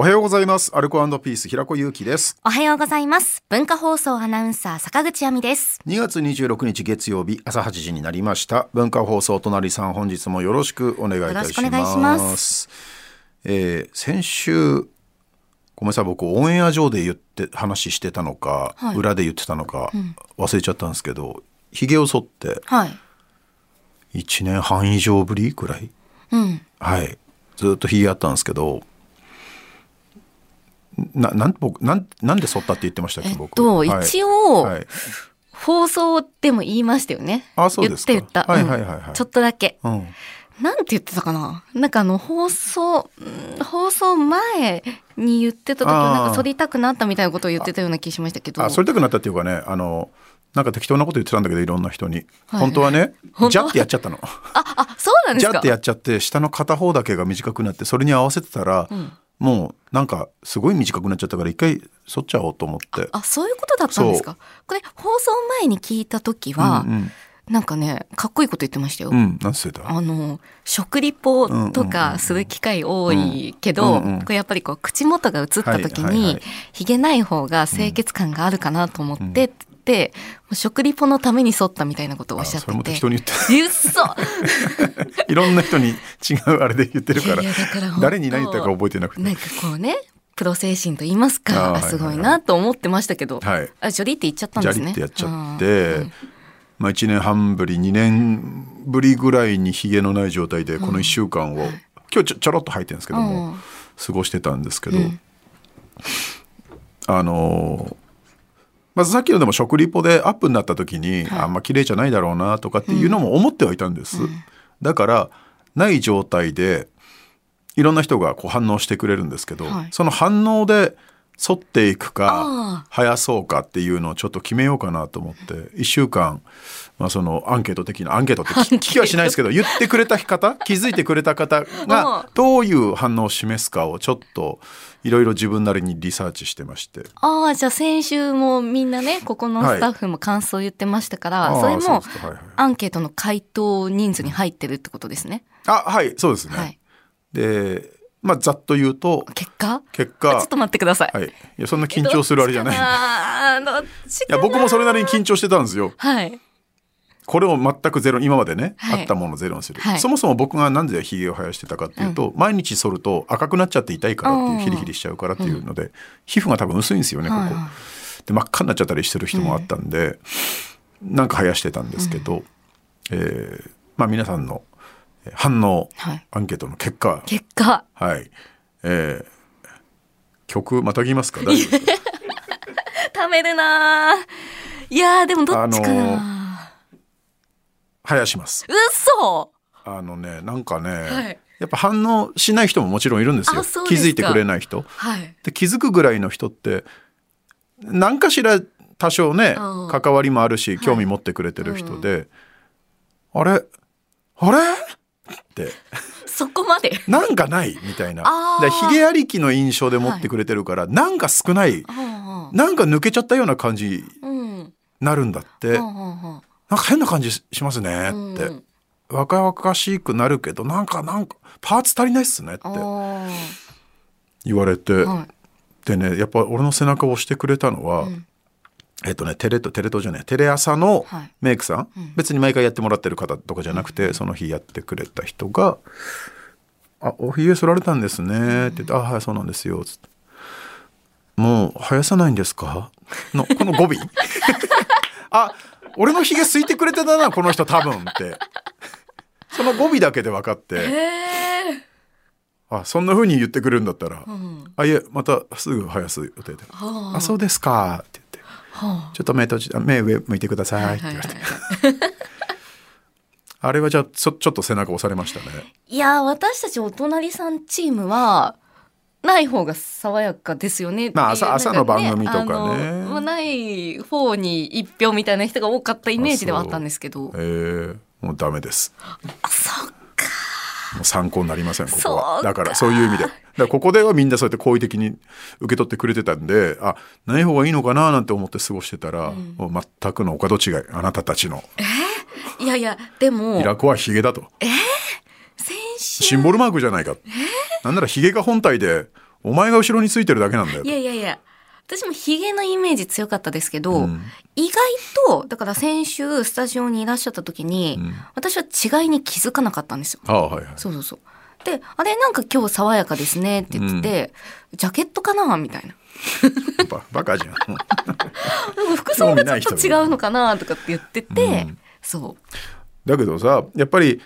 おはようございます。アルコピース平子祐希です。おはようございます。文化放送アナウンサー坂口亜美です。2月26日月曜日朝8時になりました。文化放送隣さん本日もよろしくお願いいたします。よろしくお願いしますえー先週ごめんなさい僕オンエア上で言って話してたのか、はい裏で言ってたのか、忘れちゃったんですけどひげを剃ってはい。1年半以上ぶりぐらい？うん。はいずっとひげあったんですけどななん僕なんなんで剃ったって言ってましたっけえっ僕？と、はい。一応、はい。放送でも言いましたよね。あそうですか。言って言った。はいはいはいはい。うん。ちょっとだけ。うん。なんて言ってたかな？なんかあの、放送、うん放送前に言ってた時なんか反りたくなったみたいなことを言ってたような気しましたけど。あそれたくなったっていうかねあのなんか適当なこと言ってたんだけどいろんな人に、はい。本当はねジャってやっちゃったの。あ、あ、そうなんですか？ジャってやっちゃって下の片方だけが短くなってそれに合わせてたら、んもうなんかすごい短くなっちゃったから一回剃っちゃおうと思って。あ、そういうことだったんですか？これ、放送前に聞いた時は、うんなんかね、かっこいいこと言ってましたよ。うん、あの食リポとかする機会多いけど、うんうんうんこれやっぱりこう口元が映った時にはいはいはいひげない方が清潔感があるかなと思って食リポのために剃ったみたいなことをおっしゃってあそれも適て。当に言って。うっそいろんな人に違うあれで言ってるから。いやいやだから誰に何言ったか覚えてなくて。なんかこうねプロ精神と言いますか。すごいなと思ってましたけど、はい。あジョリって言っちゃったんですね。リってやっちゃっうてん、まあ、1年半ぶり2年ぶりぐらいにひげのない状態でこの1週間を、今日ちょちょろっと入ってるんですけども、うん。過ごしてたんですけど、うん。あのーまずさっきのでも食リポでアップになった時に、あんま綺麗じゃないだろうなとかっていうのも思ってはいたんです、だからない状態でいろんな人がこう反応してくれるんですけど、はい。その反応で沿っていくかあ生やそうかっていうのをちょっと決めようかなと思って1週間、まあ、そのアンケート的なアンケートって聞聞きはしないですけど言ってくれた方 気づいてくれた方うんがどういう反応を示すかをちょっといろいろ自分なりにリサーチしてまして。ああじゃあ先週もみんなねここのスタッフも感想言ってましたから、あーそれもアンケートの回答人数に入ってるってことですね。あはいそうですね。はい。でまあざっと言うと結果？結果。あちょっと待ってください。はい。いやそんな緊張するあれじゃない。いや僕もそれなりに緊張してたんですよ。はい。これを全くゼロ今までね、はい。あったものをゼロにする、はい。そもそも僕がなんでひげを生やしてたかっていうと、毎日剃ると赤くなっちゃって痛いからっていううん。ヒリヒリしちゃうからっていうので、皮膚が多分薄いんですよねここ、で真っ赤になっちゃったりしてる人もあったんで、なんか生やしてたんですけど、えーまあ皆さんのえー反応、はい。アンケートの結果。結果。はい。えー曲またぎますか？大丈夫ですか？貯めるなー。いやーでもどっちかな、生やします。うそあのねなんかね、はい。やっぱ反応しない人ももちろんいるんですよ。気づいてくれない人。はい。で気づくぐらいの人って何かしら多少ねうん。関わりもあるし興味持ってくれてる人で、あれ？あれ？って そこまで？なんかないみたいな。あー。でヒゲありきの印象で持ってくれてるから、なんか少ないうんなんか抜けちゃったような感じなるんだって、うんなんか変な感じしますねって、うん。若々しくなるけどなんかなんかパーツ足りないっすねって。言われて、はい。でねやっぱ俺の背中を押してくれたのは、んえっとねテレ東テレ東じゃないテレ朝のはい。メイクさん、別に毎回やってもらってる方とかじゃなくて、その日やってくれた人が「あおひげ剃られたんですね」って言って「あはいそうなんですよ」つって「もう生やさないんですか?」のこの語尾？あ俺のひげすいてくれてたなこの人多分って。その語尾だけで分かって。えあそんな風に言ってくれるんだったら、ん。あいえまたすぐ生やす予定で「はああそうですか」って言っては「ちょっと目閉じあ目上向いてください」って言われて、あれはじゃあちょちょっと背中押されましたね。いやー私たちお隣さんチームはない方が爽やかですよねまあ朝朝の番組とかね。まあない方に一票みたいな人が多かったイメージではあったんですけど。え。ー、もうダメですもう参考になりませんここは。だからそういう意味で。だここではみんなそうやって好意的に受け取ってくれてたんであない方がいいのかななんて思って過ごしてたら、もう全くのお門違いあなたたちの。いやいやでも。平子はヒゲだと。先週。シンボルマークじゃないか、なんならヒゲが本体でお前が後ろについてるだけなんだよいやいやいや私もヒゲのイメージ強かったですけど、うん意外とだから先週スタジオにいらっしゃった時に、うん私は違いに気づかなかったんですよ。ああはいはいそうそうそう。で、あれなんか今日爽やかですねって言ってて、ジャケットかなみたいな。ババカじゃん 服装がちょっと違うのかなとかって言ってて、うんそだけどさやっぱり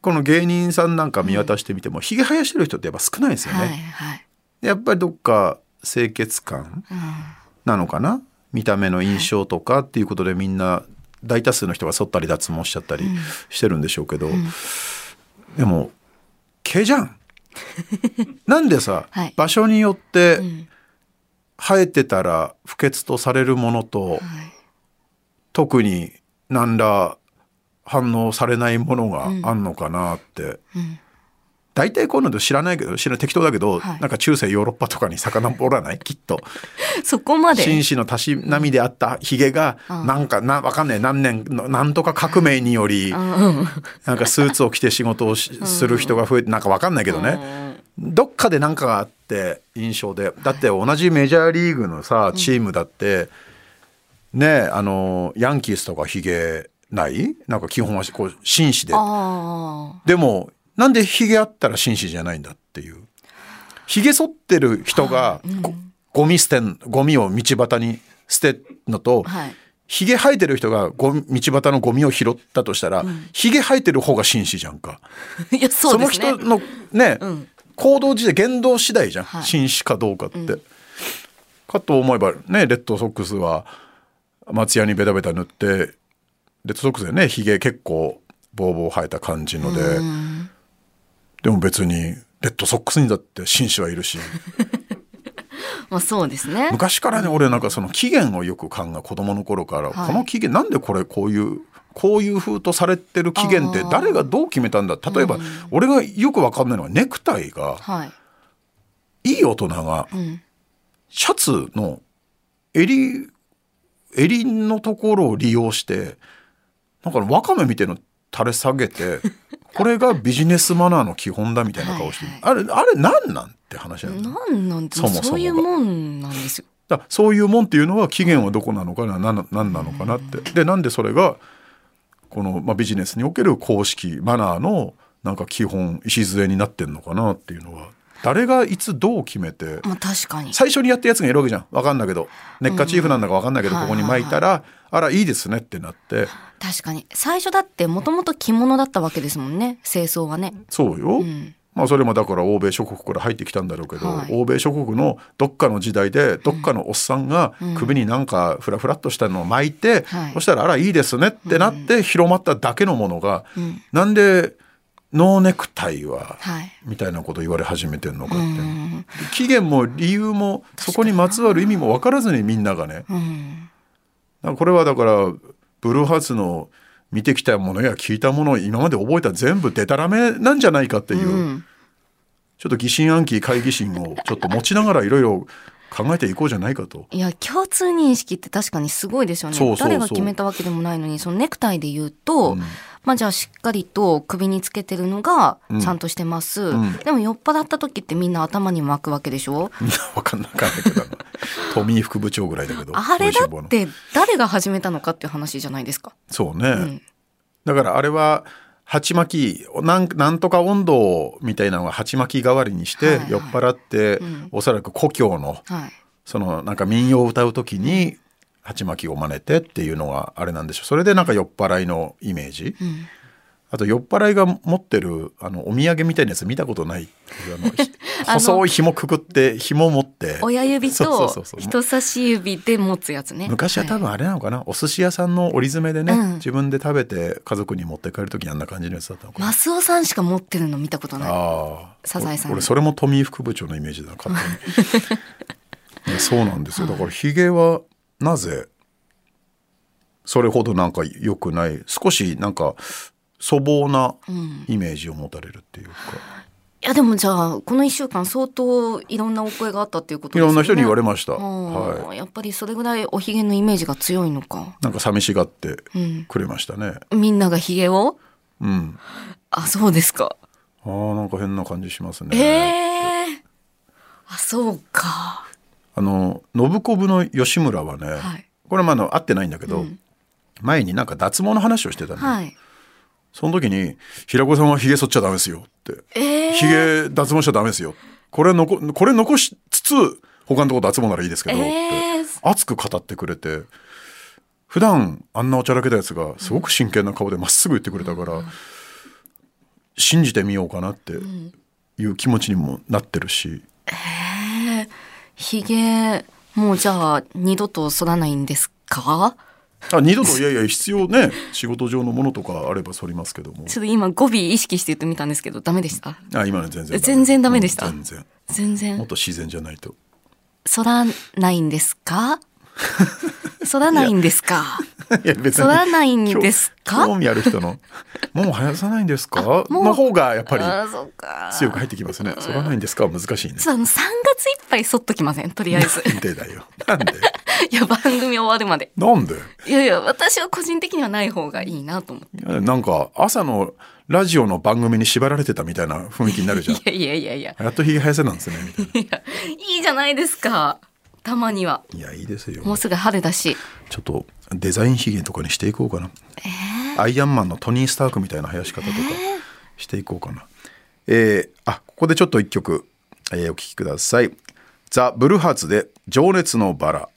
この芸人さんなんか見渡してみてもひげ生やしてる人ってやっぱ少ないですう。よね、はいはい。やっぱりどっか清潔感うん。なのかな？見た目の印象とかっていうことでみんな大多数の人が剃ったり脱毛しちゃったりしてるんでしょうけど、でも毛じゃん。なんでさ、はい。場所によってうん。生えてたら不潔とされるものと、はい。特に何ら反応されないものがあんのかなって、うん大体こういうの知らないけど知らない適当だけど、はい。なんか中世ヨーロッパとかに遡らない？きっと。そこまで。紳士のたしなみであったひげが、うん。なんかなわかんない。何年のなんとか革命により、うん。うんなんかスーツを着て仕事をしする人が増えてなんかわかんないけどね、どっかで何かがあって印象で。だって同じメジャーリーグのさチームだって、ねあのヤンキースとかヒゲない？なんか基本はこう紳士で。あでもなんでヒゲあったら紳士じゃないんだっていうヒゲ剃ってる人がごゴミ捨てんゴミを道端に捨てるのと、あ。はい。ヒゲ生えてる人がゴミ道端のゴミを拾ったとしたら、ヒゲ生えてる方が紳士じゃんか。いや、そうね。の人のね、うん行動自体言動次第じゃん、はい紳士かどうかって。かと思えばねレッドソックスは松屋にベタベタ塗ってレッドソックスでねひげ結構ボーボー生えた感じので、うんでも別にレッドソックスにだって紳士はいるし まあそうですね。昔からね俺なんかその起源をよく考え子供の頃から、はいこの起源なんでこれこういうこういう風とされてる起源って誰がどう決めたんだ？例えば、俺がよく分かんないのはネクタイがはい。いい大人がうん。シャツの襟襟のところを利用してなんかわかめみたいの垂れ下げてこれがビジネスマナーの基本だみたいな顔して、はいあれあれ何なんって話な。のなんなんてそもそもが。そういうもんなんですよ。だそういうもんっていうのは期限はどこなのかな？何何なのかなって。でなんでそれがこの、まあ、ビジネスにおける公式マナーのなんか基本礎になってんのかなっていうのは誰がいつどう決めてまあ確かに。最初にやったやつがいるわけじゃん分かんないけどネッカチーフなんだか分かんないけど、うんここに巻いたら、あらいいですねってなって確かに。最初だってもともと着物だったわけですもんね。清掃はね。そうよ、うん。まあそれもだから欧米諸国から入ってきたんだろうけど、はい欧米諸国のどっかの時代でどっかのおっさんが首になんかフラフラっとしたのを巻いて、はいそしたらあらいいですねってなって広まっただけのものが、うん。なんでノーネクタイははい。みたいなこと言われ始めてんのかって、うん。期限も理由もそこにまつわる意味も分からずにみんながねうん。これはだからブルーハーツの見てきたものや聞いたものを今まで覚えた全部デタラメなんじゃないかっていう、うん。ちょっと疑心暗鬼懐疑心をちょっと持ちながらいろいろ考えていこうじゃないかと。いや共通認識って確かにすごいですよね誰が決めたわけでもないのにそのネクタイで言うと、うんまあじゃあしっかりと首につけてるのがうん。ちゃんとしてます、うん。でも酔っ払った時ってみんな頭に巻くわけでしょ？みんな分かんなかったけどトミー副部長ぐらいだけどあれだって誰が始めたのかっていう話じゃないですか、そうね、うん、だからあれは鉢巻きなんなんとか温度みたいなのが鉢巻き代わりにして、はいはい。酔っ払って、うん。おそらく故郷のはい。そのなんか民謡を歌う時に鉢巻きを真似てっていうのがあれなんでしょう。それでなんか酔っ払いのイメージ、うん。あと酔っ払いが持ってるあのお土産みたいなやつ見たことない。あの 細い紐くくって紐持って。親指と人差し指で持つやつね。昔は多分あれなのかな、お寿司屋さんの折り詰めでね、うん。自分で食べて家族に持って帰る時にあんな感じのやつだったのかな、マスオさんしか持ってるの見たことない。サザエさん。俺俺それも富井副部長のイメージだな勝手に。いやそうなんですよ。だからヒゲはなぜそれほどなんか良くない少しなんか粗暴なうん。イメージを持たれるっていうか、いやでもじゃあこの1週間相当いろんなお声があったっていうことですよね。いろんな人に言われました、うん。はい。やっぱりそれぐらいおひげのイメージが強いのか、なんか寂しがってうん、くれましたね。みんながひげを？うん。あそうですか。あーなんか変な感じしますね。ええあそうかあの信子部の吉村はね、はい。これはまああの会ってないんだけど、前になんか脱毛の話をしてたの、はい。その時に「平子さんはひげ剃っちゃダメですよ」って。えー、ひげ脱毛しちゃダメですよ。これ残これ残しつつ他のとこ脱毛ならいいですけど、ってえー。熱く語ってくれて普段あんなおちゃらけたやつがすごく真剣な顔でまっすぐ言ってくれたから、信じてみようかなっていう気持ちにもなってるし、ひげもうじゃあ二度と剃らないんですか？あ二度といやいや必要ね。仕事上のものとかあれば剃りますけども。ちょっと今語尾意識して言ってみたんですけどダメでした？あ今の全然全然ダメでした？うん全然。全もっ然と自然じゃないと。剃らないんですか？剃らないんですか？いや別剃らないんですか？興興味ある人の「もう生やさないんですか?」の方がやっぱり強く入ってきますね。剃らないんですかは難しいね。ちょっとあの3月いっぱい剃っときませんとりあえず。なんで？だよ。なんで？いや番組終わるまで。なんで？いやいや私は個人的にはない方がいいなと思って。なんか朝のラジオの番組に縛られてたみたいな雰囲気になるじゃん。いやいやいやいや。やっとひげ生やせなんですねみたい いやいいじゃないですかたまにはな。いやいいですよ。もうすぐ春だしちょっとデザインひげとかにしていこうかな。アイアンマンのトニー・スタークみたいな生やし方とかしていこうかな。えーあここでちょっと一曲、えーお聴きください。ザ・ブルーハーツで情熱のバラ。